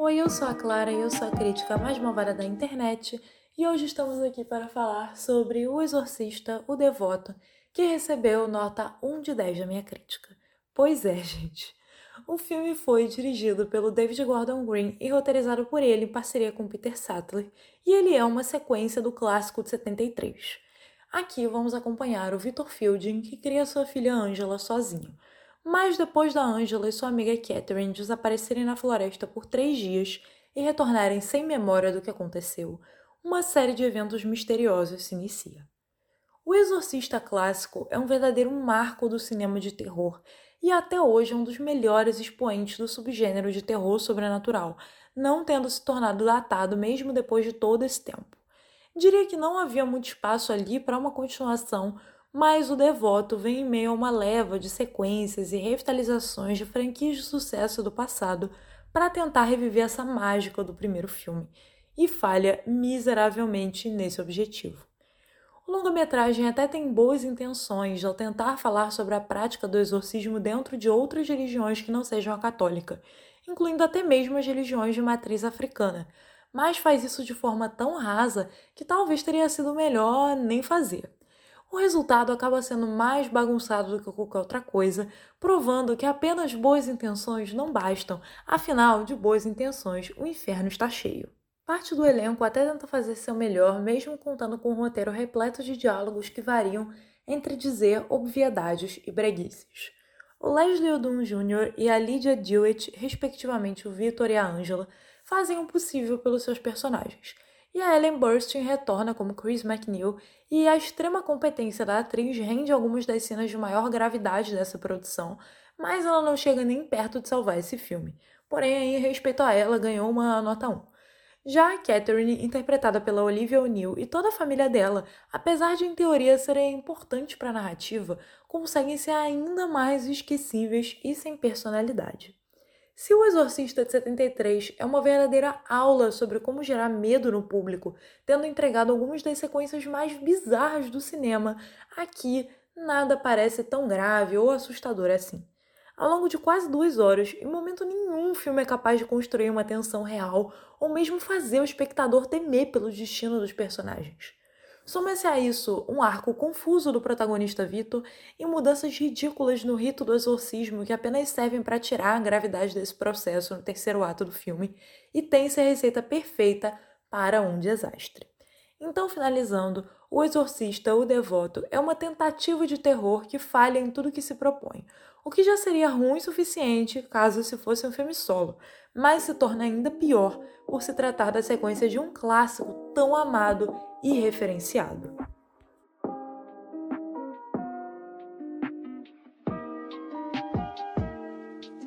Oi, eu sou a Clara e eu sou a crítica mais malvada da internet e hoje estamos aqui para falar sobre O Exorcista, o Devoto, que recebeu nota 1 de 10 da minha crítica. Pois é, gente. O filme foi dirigido pelo David Gordon Green e roteirizado por ele em parceria com Peter Sattler, e ele é uma sequência do clássico de 73. Aqui vamos acompanhar o Victor Fielding, que cria sua filha Angela sozinho. Mas depois da Angela e sua amiga Catherine desaparecerem na floresta por três dias e retornarem sem memória do que aconteceu, uma série de eventos misteriosos se inicia. O Exorcista clássico é um verdadeiro marco do cinema de terror e até hoje é um dos melhores expoentes do subgênero de terror sobrenatural, não tendo se tornado datado mesmo depois de todo esse tempo. Diria que não havia muito espaço ali para uma continuação, mas o Devoto vem em meio a uma leva de sequências e revitalizações de franquias de sucesso do passado para tentar reviver essa mágica do primeiro filme, e falha miseravelmente nesse objetivo. O longa-metragem até tem boas intenções ao tentar falar sobre a prática do exorcismo dentro de outras religiões que não sejam a católica, incluindo até mesmo as religiões de matriz africana, mas faz isso de forma tão rasa que talvez teria sido melhor nem fazer o resultado acaba sendo mais bagunçado do que qualquer outra coisa, provando que apenas boas intenções não bastam, afinal, de boas intenções, o inferno está cheio. Parte do elenco até tenta fazer seu melhor, mesmo contando com um roteiro repleto de diálogos que variam entre dizer obviedades e breguices. O Leslie Odom Jr. e a Lydia Dewitt, respectivamente o Victor e a Angela, fazem o possível pelos seus personagens – e a Ellen Burstyn retorna como Chris McNeil, e a extrema competência da atriz rende algumas das cenas de maior gravidade dessa produção, mas ela não chega nem perto de salvar esse filme. Porém, em respeito a ela, ganhou uma nota 1. Já a Catherine, interpretada pela Olivia O'Neill e toda a família dela, apesar de em teoria serem importantes para a narrativa, conseguem ser ainda mais esquecíveis e sem personalidade. Se O Exorcista de 73 é uma verdadeira aula sobre como gerar medo no público, tendo entregado algumas das sequências mais bizarras do cinema, aqui nada parece tão grave ou assustador assim. Ao longo de quase duas horas, em momento nenhum o filme é capaz de construir uma tensão real ou mesmo fazer o espectador temer pelo destino dos personagens. Soma-se a isso um arco confuso do protagonista Vitor e mudanças ridículas no rito do exorcismo que apenas servem para tirar a gravidade desse processo no terceiro ato do filme e tem-se a receita perfeita para um desastre. Então, finalizando, O Exorcista, o Devoto é uma tentativa de terror que falha em tudo que se propõe, o que já seria ruim o suficiente caso se fosse um filme solo, mas se torna ainda pior por se tratar da sequência de um clássico tão amado e referenciado.